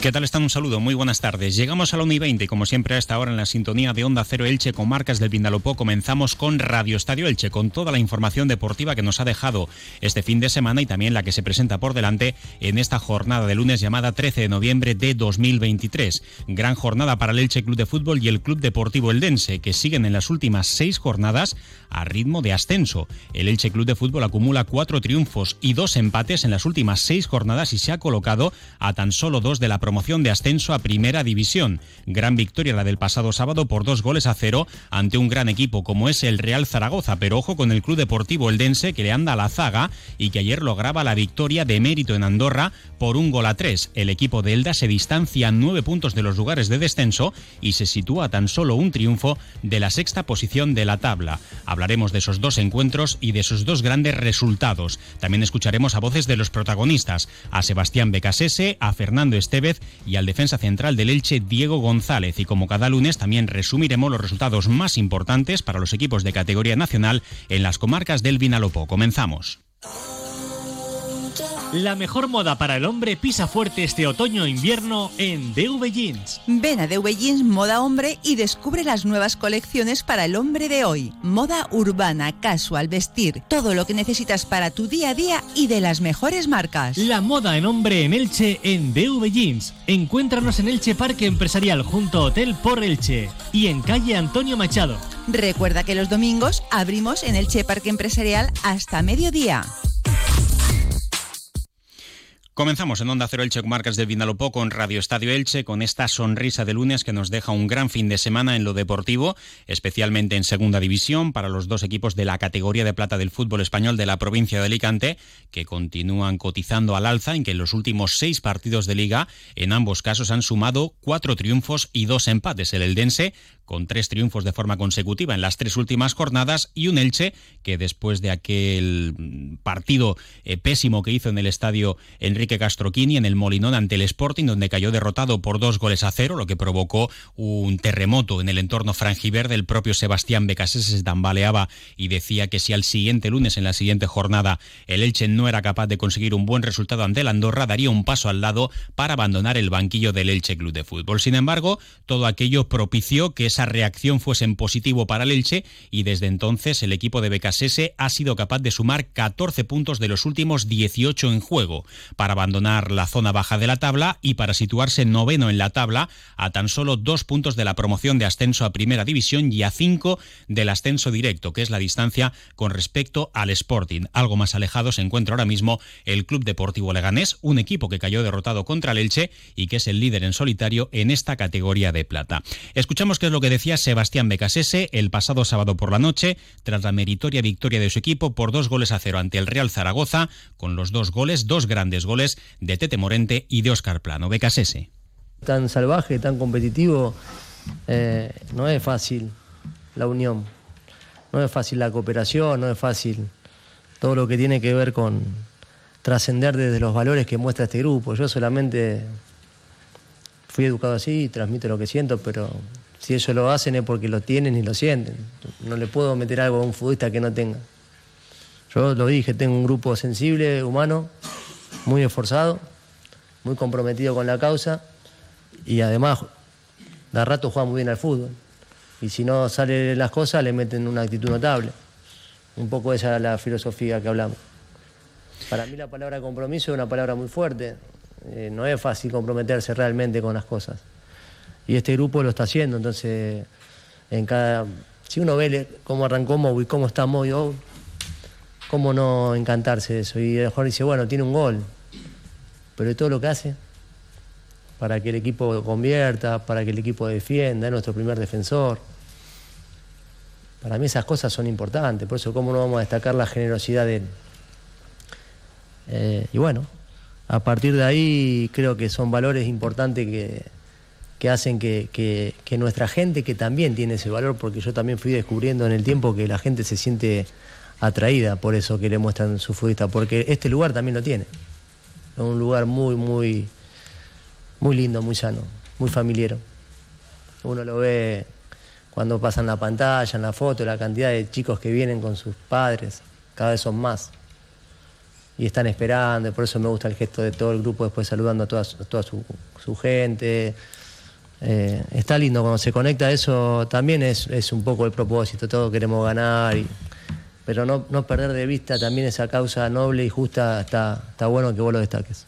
¿Qué tal están? Un saludo, muy buenas tardes. Llegamos a la 1 y 20, como siempre a esta hora en la sintonía de Onda Cero Elche con marcas del Vindalopó. Comenzamos con Radio Estadio Elche, con toda la información deportiva que nos ha dejado este fin de semana y también la que se presenta por delante en esta jornada de lunes llamada 13 de noviembre de 2023. Gran jornada para el Elche Club de Fútbol y el Club Deportivo Eldense, que siguen en las últimas seis jornadas a ritmo de ascenso. El Elche Club de Fútbol acumula cuatro triunfos y dos empates en las últimas seis jornadas y se ha colocado a tan solo dos de la de ascenso a Primera División. Gran victoria la del pasado sábado por dos goles a cero ante un gran equipo como es el Real Zaragoza, pero ojo con el Club Deportivo Eldense que le anda a la zaga y que ayer lograba la victoria de mérito en Andorra por un gol a tres. El equipo de Elda se distancia nueve puntos de los lugares de descenso y se sitúa tan solo un triunfo de la sexta posición de la tabla. Hablaremos de esos dos encuentros y de esos dos grandes resultados. También escucharemos a voces de los protagonistas, a Sebastián Becasese, a Fernando Estevez y al defensa central del Elche, Diego González. Y como cada lunes, también resumiremos los resultados más importantes para los equipos de categoría nacional en las comarcas del Vinalopó. Comenzamos. La mejor moda para el hombre pisa fuerte este otoño-invierno en DV Jeans. Ven a DV Jeans Moda Hombre y descubre las nuevas colecciones para el hombre de hoy. Moda urbana, casual, vestir, todo lo que necesitas para tu día a día y de las mejores marcas. La moda en hombre en Elche en DV Jeans. Encuéntranos en Elche Parque Empresarial junto a Hotel por Elche y en calle Antonio Machado. Recuerda que los domingos abrimos en Elche Parque Empresarial hasta mediodía. Comenzamos en Onda Cero Elche Marcas del Vinalopó con Radio Estadio Elche, con esta sonrisa de lunes que nos deja un gran fin de semana en lo deportivo, especialmente en Segunda División, para los dos equipos de la categoría de plata del fútbol español de la provincia de Alicante, que continúan cotizando al alza, en que en los últimos seis partidos de liga, en ambos casos han sumado cuatro triunfos y dos empates. El Eldense con tres triunfos de forma consecutiva en las tres últimas jornadas y un Elche que después de aquel partido eh, pésimo que hizo en el estadio Enrique Castroquini en el Molinón ante el Sporting donde cayó derrotado por dos goles a cero lo que provocó un terremoto en el entorno frangiverde el propio Sebastián Becasés se tambaleaba y decía que si al siguiente lunes en la siguiente jornada el Elche no era capaz de conseguir un buen resultado ante el Andorra daría un paso al lado para abandonar el banquillo del Elche Club de Fútbol. Sin embargo todo aquello propició que esa reacción fuese en positivo para el Elche y desde entonces el equipo de Becasese ha sido capaz de sumar 14 puntos de los últimos 18 en juego. Para abandonar la zona baja de la tabla y para situarse noveno en la tabla a tan solo dos puntos de la promoción de ascenso a primera división y a cinco del ascenso directo, que es la distancia con respecto al Sporting. Algo más alejado se encuentra ahora mismo el Club Deportivo Leganés, un equipo que cayó derrotado contra el Elche y que es el líder en solitario en esta categoría de plata. Escuchamos qué es lo que decía Sebastián Becasese el pasado sábado por la noche, tras la meritoria victoria de su equipo por dos goles a cero ante el Real Zaragoza, con los dos goles, dos grandes goles de Tete Morente y de Oscar Plano. Becasese. Tan salvaje, tan competitivo, eh, no es fácil la unión, no es fácil la cooperación, no es fácil todo lo que tiene que ver con trascender desde los valores que muestra este grupo. Yo solamente fui educado así, transmito lo que siento, pero si ellos lo hacen es porque lo tienen y lo sienten. No le puedo meter algo a un futbolista que no tenga. Yo lo dije, tengo un grupo sensible, humano, muy esforzado, muy comprometido con la causa y además de rato juega muy bien al fútbol. Y si no salen las cosas, le meten una actitud notable. Un poco esa es la filosofía que hablamos. Para mí la palabra compromiso es una palabra muy fuerte. Eh, no es fácil comprometerse realmente con las cosas y este grupo lo está haciendo, entonces en cada si uno ve cómo arrancó Moby, cómo está Moby, oh, cómo no encantarse de eso y lo mejor dice, bueno, tiene un gol, pero de todo lo que hace para que el equipo convierta, para que el equipo defienda, es nuestro primer defensor. Para mí esas cosas son importantes, por eso cómo no vamos a destacar la generosidad de él. Eh, y bueno, a partir de ahí creo que son valores importantes que, que hacen que, nuestra gente, que también tiene ese valor, porque yo también fui descubriendo en el tiempo que la gente se siente atraída por eso que le muestran su futbolista, porque este lugar también lo tiene. Es un lugar muy, muy, muy lindo, muy sano, muy familiar. Uno lo ve cuando pasan la pantalla, en la foto, la cantidad de chicos que vienen con sus padres, cada vez son más. y están esperando, por eso me gusta el gesto de todo el grupo después saludando a toda, su, gente. Eh, está lindo cuando se conecta eso, también es, es, un poco el propósito, todos queremos ganar, pero no, no perder de vista también esa causa noble y justa, está, está bueno que vos lo destaques.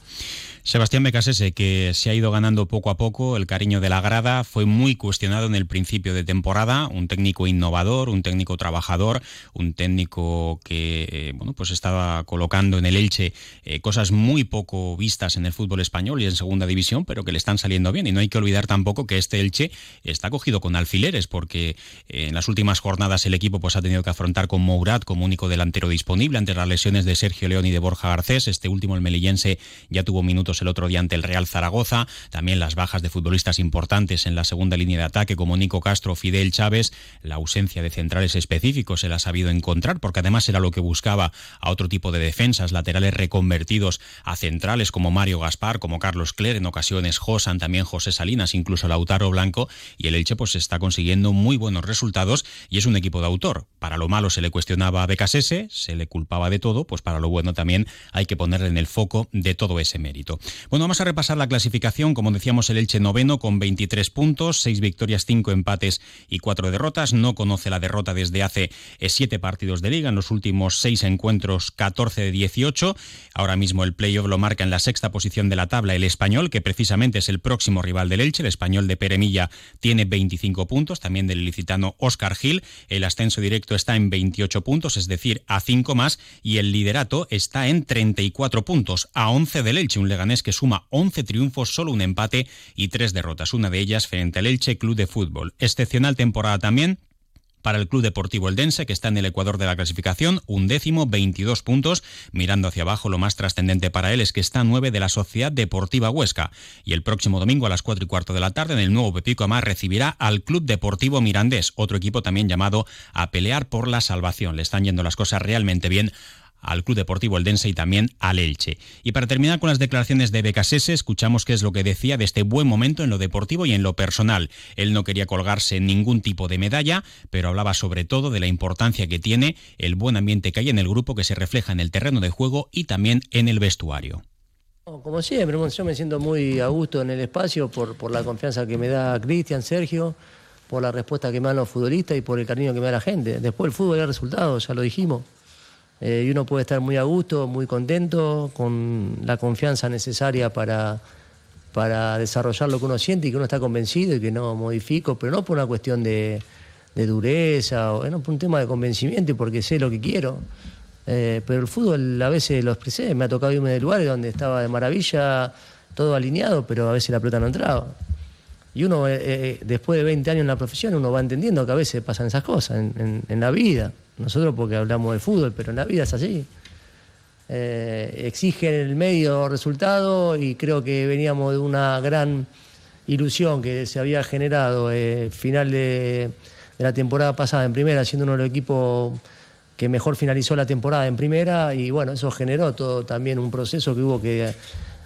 Sebastián Becasese, que se ha ido ganando poco a poco el cariño de la grada, fue muy cuestionado en el principio de temporada, un técnico innovador, un técnico trabajador, un técnico que eh, bueno, pues estaba colocando en el Elche eh, cosas muy poco vistas en el fútbol español y en segunda división, pero que le están saliendo bien. Y no hay que olvidar tampoco que este Elche está cogido con alfileres, porque eh, en las últimas jornadas el equipo pues, ha tenido que afrontar con Mourad como único delantero disponible ante las lesiones de Sergio León y de Borja Garcés. Este último, el melillense, ya tuvo minutos el otro día ante el Real Zaragoza, también las bajas de futbolistas importantes en la segunda línea de ataque como Nico Castro, Fidel Chávez, la ausencia de centrales específicos se la ha sabido encontrar porque además era lo que buscaba a otro tipo de defensas, laterales reconvertidos a centrales como Mario Gaspar, como Carlos Cler, en ocasiones Josan, también José Salinas, incluso Lautaro Blanco y el Elche pues está consiguiendo muy buenos resultados y es un equipo de autor. Para lo malo se le cuestionaba a Becasese, se le culpaba de todo, pues para lo bueno también hay que ponerle en el foco de todo ese mérito. Bueno, vamos a repasar la clasificación. Como decíamos, el Elche noveno con 23 puntos, 6 victorias, 5 empates y 4 derrotas. No conoce la derrota desde hace 7 eh, partidos de liga. En los últimos 6 encuentros, 14 de 18. Ahora mismo el playoff lo marca en la sexta posición de la tabla el español, que precisamente es el próximo rival del Elche. El español de Peremilla tiene 25 puntos, también del ilicitano Oscar Gil. El ascenso directo está en 28 puntos, es decir, a 5 más. Y el liderato está en 34 puntos, a 11 del Elche, un leganés que suma 11 triunfos, solo un empate y tres derrotas, una de ellas frente al Elche Club de Fútbol. Excepcional temporada también para el Club Deportivo Eldense, que está en el ecuador de la clasificación, un décimo, 22 puntos. Mirando hacia abajo, lo más trascendente para él es que está a 9 de la Sociedad Deportiva Huesca. Y el próximo domingo a las 4 y cuarto de la tarde, en el nuevo Pepico Amar, recibirá al Club Deportivo Mirandés, otro equipo también llamado a pelear por la salvación. Le están yendo las cosas realmente bien al Club Deportivo Eldense y también al Elche. Y para terminar con las declaraciones de Becasese, escuchamos qué es lo que decía de este buen momento en lo deportivo y en lo personal. Él no quería colgarse ningún tipo de medalla, pero hablaba sobre todo de la importancia que tiene el buen ambiente que hay en el grupo que se refleja en el terreno de juego y también en el vestuario. Como siempre, yo me siento muy a gusto en el espacio por, por la confianza que me da Cristian, Sergio, por la respuesta que me dan los futbolistas y por el cariño que me da la gente. Después el fútbol es resultado, ya lo dijimos. Eh, y uno puede estar muy a gusto, muy contento, con la confianza necesaria para, para desarrollar lo que uno siente y que uno está convencido y que no modifico, pero no por una cuestión de, dureza, o no por un tema de convencimiento y porque sé lo que quiero. Eh, pero el fútbol a veces lo expresé, me ha tocado irme de lugares donde estaba de maravilla, todo alineado, pero a veces la pelota no entraba. Y uno, eh, después de 20 años en la profesión, uno va entendiendo que a veces pasan esas cosas en la vida. Nosotros porque hablamos de fútbol, pero en la vida es así. Eh, exigen el medio resultado y creo que veníamos de una gran ilusión que se había generado eh, final de, la temporada pasada en primera, siendo uno de los equipos que mejor finalizó la temporada en primera y bueno, eso generó todo también un proceso que hubo que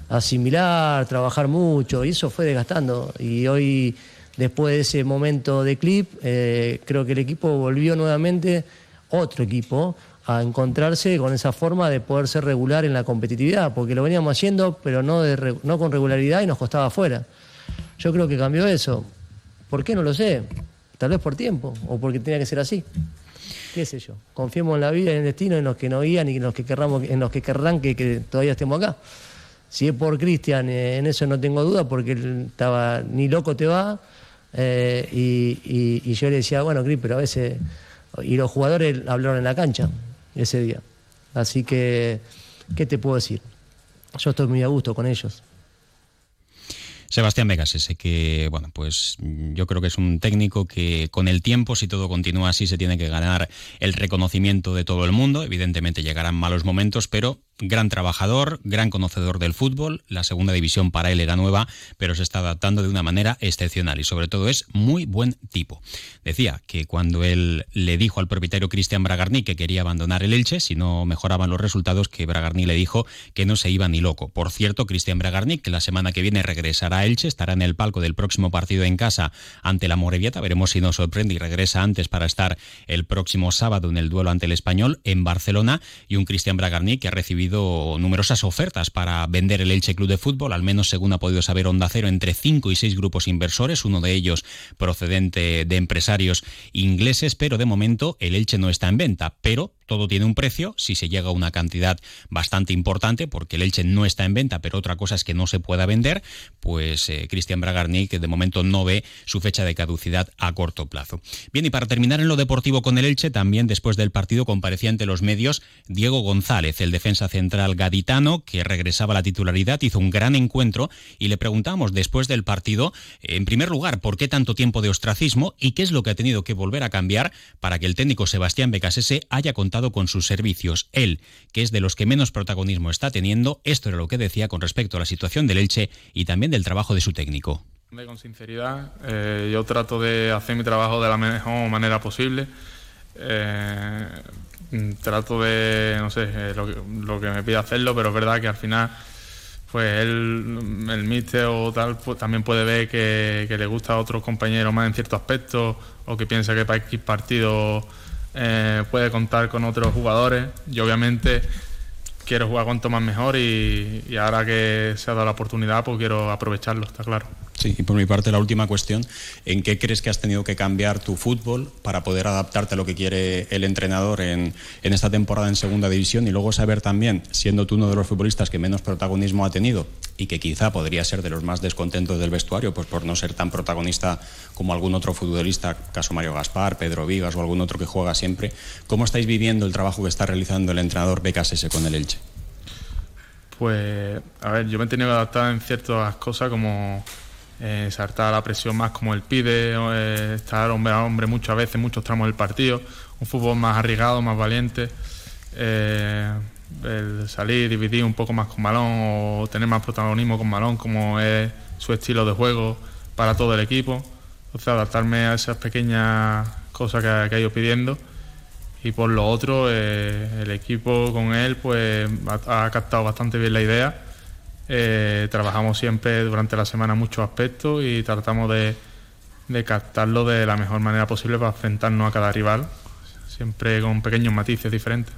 asimilar, trabajar mucho y eso fue desgastando y hoy después de ese momento de clip eh, creo que el equipo volvió nuevamente otro equipo a encontrarse con esa forma de poder ser regular en la competitividad, porque lo veníamos haciendo, pero no, de, no con regularidad y nos costaba afuera. Yo creo que cambió eso. ¿Por qué? No lo sé. Tal vez por tiempo, o porque tenía que ser así. ¿Qué sé yo? Confiemos en la vida y en el destino, en los que nos guían y en los que, querramos, en los que querrán que, todavía estemos acá. Si es por Cristian, eh, en eso no tengo duda, porque él estaba ni loco te va. Eh, y, y, yo le decía, bueno, Cris, pero a veces y los jugadores hablaron en la cancha ese día. Así que, ¿qué te puedo decir? Yo estoy muy a gusto con ellos. Sebastián Vegas, ese que, bueno, pues yo creo que es un técnico que con el tiempo, si todo continúa así, se tiene que ganar el reconocimiento de todo el mundo. Evidentemente llegarán malos momentos, pero gran trabajador, gran conocedor del fútbol, la segunda división para él era nueva, pero se está adaptando de una manera excepcional y sobre todo es muy buen tipo. Decía que cuando él le dijo al propietario Cristian Bragarni que quería abandonar el Elche si no mejoraban los resultados, que Bragarni le dijo que no se iba ni loco. Por cierto, Cristian Bragarni, que la semana que viene regresará a Elche, estará en el palco del próximo partido en casa ante la Morevieta, veremos si nos sorprende y regresa antes para estar el próximo sábado en el duelo ante el Español en Barcelona y un Cristian Bragarni que ha recibido habido numerosas ofertas para vender el Elche Club de Fútbol, al menos según ha podido saber Onda Cero, entre cinco y seis grupos inversores, uno de ellos procedente de empresarios ingleses, pero de momento el Elche no está en venta. Pero todo tiene un precio, si se llega a una cantidad bastante importante, porque el Elche no está en venta, pero otra cosa es que no se pueda vender, pues eh, Cristian Bragarni, que de momento no ve su fecha de caducidad a corto plazo. Bien, y para terminar en lo deportivo con el Elche, también después del partido comparecía ante los medios Diego González, el defensa central gaditano, que regresaba a la titularidad, hizo un gran encuentro y le preguntamos después del partido, en primer lugar, por qué tanto tiempo de ostracismo y qué es lo que ha tenido que volver a cambiar para que el técnico Sebastián Becasese haya contado con sus servicios. Él, que es de los que menos protagonismo está teniendo, esto era lo que decía con respecto a la situación del Elche y también del trabajo de su técnico. Con sinceridad, eh, yo trato de hacer mi trabajo de la mejor manera posible. Eh, trato de, no sé, eh, lo, que me pide hacerlo, pero es verdad que al final, pues él, el míster o tal, pues también puede ver que, le gusta a otros compañeros más en ciertos aspectos o que piensa que para X partido eh, puede contar con otros jugadores. y obviamente quiero jugar cuanto más mejor y, y ahora que se ha dado la oportunidad, pues quiero aprovecharlo, está claro. Y por mi parte la última cuestión, ¿en qué crees que has tenido que cambiar tu fútbol para poder adaptarte a lo que quiere el entrenador en, en, esta temporada en segunda división y luego saber también, siendo tú uno de los futbolistas que menos protagonismo ha tenido y que quizá podría ser de los más descontentos del vestuario, pues por no ser tan protagonista como algún otro futbolista, caso Mario Gaspar, Pedro Vigas o algún otro que juega siempre, ¿cómo estáis viviendo el trabajo que está realizando el entrenador Becasese con el Elche? Pues, a ver, yo me he tenido que adaptar en ciertas cosas como eh, saltar la presión más como él pide, eh, estar hombre a hombre muchas veces, muchos tramos del partido, un fútbol más arriesgado, más valiente, eh, el salir, dividir un poco más con balón o tener más protagonismo con balón, como es su estilo de juego para todo el equipo. Entonces, adaptarme a esas pequeñas cosas que, ha ido pidiendo. Y por lo otro, el equipo con él pues ha captado bastante bien la idea eh, trabajamos siempre durante la semana muchos aspectos y tratamos de, de captarlo de la mejor manera posible para enfrentarnos a cada rival, siempre con pequeños matices diferentes.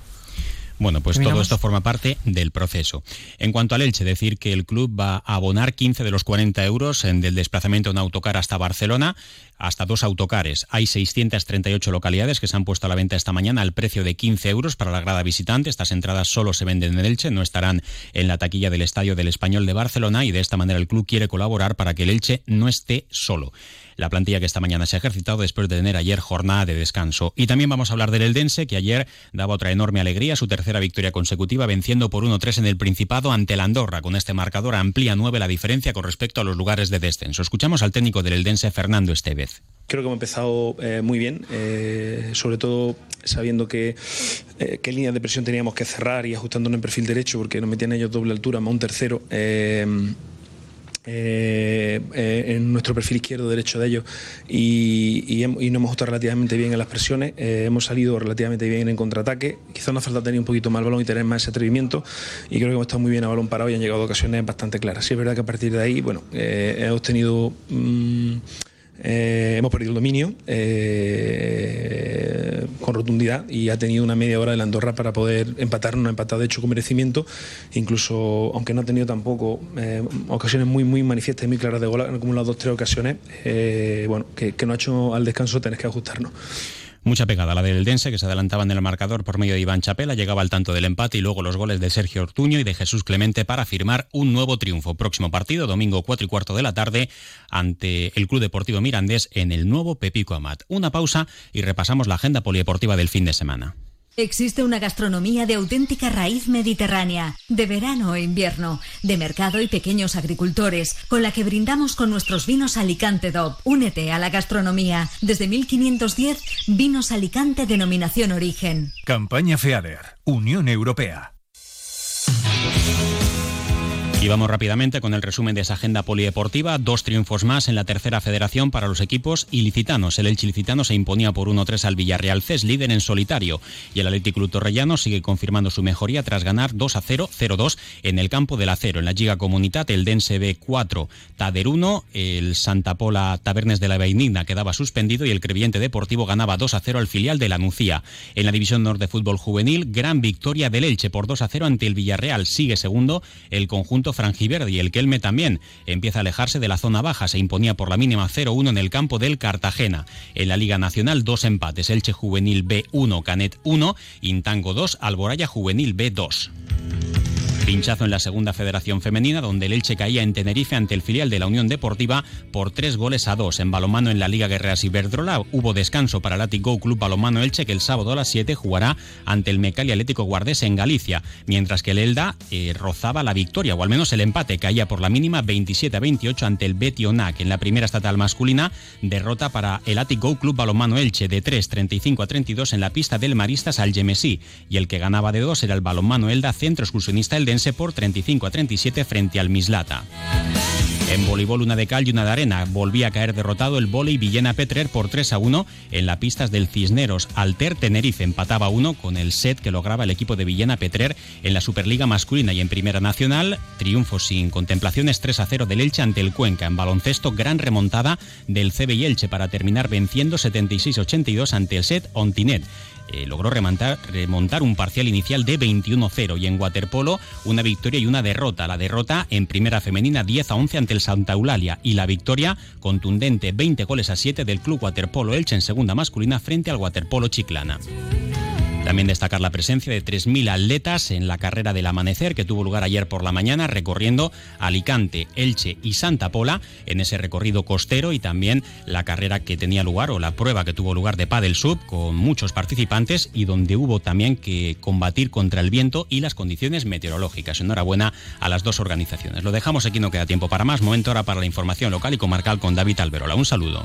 Bueno, pues todo esto forma parte del proceso. En cuanto al Elche, decir que el club va a abonar 15 de los 40 euros en del desplazamiento en autocar hasta Barcelona, hasta dos autocares. Hay 638 localidades que se han puesto a la venta esta mañana al precio de 15 euros para la grada visitante. Estas entradas solo se venden en Elche, no estarán en la taquilla del Estadio del Español de Barcelona y de esta manera el club quiere colaborar para que el Elche no esté solo la plantilla que esta mañana se ha ejercitado después de tener ayer jornada de descanso. Y también vamos a hablar del Eldense, que ayer daba otra enorme alegría, su tercera victoria consecutiva, venciendo por 1-3 en el Principado ante la Andorra. Con este marcador amplía nueve la diferencia con respecto a los lugares de descenso. Escuchamos al técnico del Eldense, Fernando Estevez. Creo que hemos empezado eh, muy bien, eh, sobre todo sabiendo que eh, qué líneas de presión teníamos que cerrar y ajustando en perfil derecho, porque nos metían ellos doble altura, más un tercero. Eh, en nuestro perfil izquierdo, derecho de ellos, y, y, nos hemos ajustado relativamente bien en las presiones. Hemos salido relativamente bien en contraataque. Quizás nos falta tener un poquito más el balón y tener más ese atrevimiento. Y creo que hemos estado muy bien a balón parado y han llegado ocasiones bastante claras. Sí, es verdad que a partir de ahí, bueno, hemos tenido. Mm, eh, hemos perdido el dominio eh, con rotundidad y ha tenido una media hora de la Andorra para poder empatar, no ha empatado de hecho con merecimiento, incluso aunque no ha tenido tampoco eh, ocasiones muy muy manifiestas y muy claras de gol, han acumulado dos tres ocasiones, bueno, que, que no ha hecho al descanso tenés que ajustarnos. Mucha pegada la del Dense, que se adelantaba en el marcador por medio de Iván Chapela, llegaba al tanto del empate y luego los goles de Sergio Ortuño y de Jesús Clemente para firmar un nuevo triunfo. Próximo partido, domingo 4 y cuarto de la tarde, ante el Club Deportivo Mirandés en el nuevo Pepico Amat. Una pausa y repasamos la agenda polideportiva del fin de semana. Existe una gastronomía de auténtica raíz mediterránea, de verano e invierno, de mercado y pequeños agricultores, con la que brindamos con nuestros vinos Alicante DOP. Únete a la gastronomía. Desde 1510, Vinos Alicante denominación origen. Campaña FEADER, Unión Europea. Y vamos rápidamente con el resumen de esa agenda polideportiva. Dos triunfos más en la tercera federación para los equipos ilicitanos. El Elche ilicitano se imponía por 1-3 al Villarreal CES, líder en solitario. Y el Atlético Club Torrellano sigue confirmando su mejoría tras ganar 2-0, 0-2 en el campo del acero. En la Liga Comunitat, el Dense B4, Tader 1, el Santa Pola Tabernes de la Beinigna quedaba suspendido y el Creviente Deportivo ganaba 2-0 al filial de la Nucía. En la División Norte Fútbol Juvenil, gran victoria del Elche por 2-0 ante el Villarreal. Sigue segundo el conjunto franjiverde y el Kelme también empieza a alejarse de la zona baja. Se imponía por la mínima 0-1 en el campo del Cartagena. En la Liga Nacional, dos empates. Elche Juvenil B1, Canet 1, Intango 2, Alboraya Juvenil B2. Pinchazo en la segunda federación femenina, donde el Elche caía en Tenerife ante el filial de la Unión Deportiva por tres goles a dos. En balomano en la Liga Guerreras Iberdrola hubo descanso para el Atic Club Balomano Elche, que el sábado a las 7 jugará ante el Mecali Atlético Guardés en Galicia, mientras que el Elda eh, rozaba la victoria, o al menos el empate, caía por la mínima 27 a 28 ante el Betionac. En la primera estatal masculina, derrota para el Atic Club Balomano Elche de 3, 35 a 32 en la pista del Maristas al Gemesí, y el que ganaba de 2 era el Balomano Elda, centro excursionista Por 35 a 37 frente al Mislata. En voleibol una de cal y una de arena. Volvía a caer derrotado el volei Villena Petrer por 3 a 1 en la pistas del Cisneros. Alter Tenerife empataba 1 con el set que lograba el equipo de Villena Petrer en la Superliga masculina y en Primera Nacional. Triunfo sin contemplaciones 3 a 0 del Elche ante el Cuenca. En baloncesto gran remontada del CB y Elche para terminar venciendo 76-82 ante el set Ontinet. Eh, logró remontar, remontar, un parcial inicial de 21-0 y en waterpolo una victoria y una derrota. La derrota en primera femenina 10 a 11 ante el Santa Eulalia y la victoria contundente 20 goles a 7 del club waterpolo Elche en segunda masculina frente al waterpolo Chiclana. También destacar la presencia de 3.000 atletas en la carrera del amanecer que tuvo lugar ayer por la mañana recorriendo Alicante, Elche y Santa Pola en ese recorrido costero y también la carrera que tenía lugar o la prueba que tuvo lugar de Padel Sub con muchos participantes y donde hubo también que combatir contra el viento y las condiciones meteorológicas. Enhorabuena a las dos organizaciones. Lo dejamos aquí, no queda tiempo para más. Momento ahora para la información local y comarcal con David Alberola. Un saludo.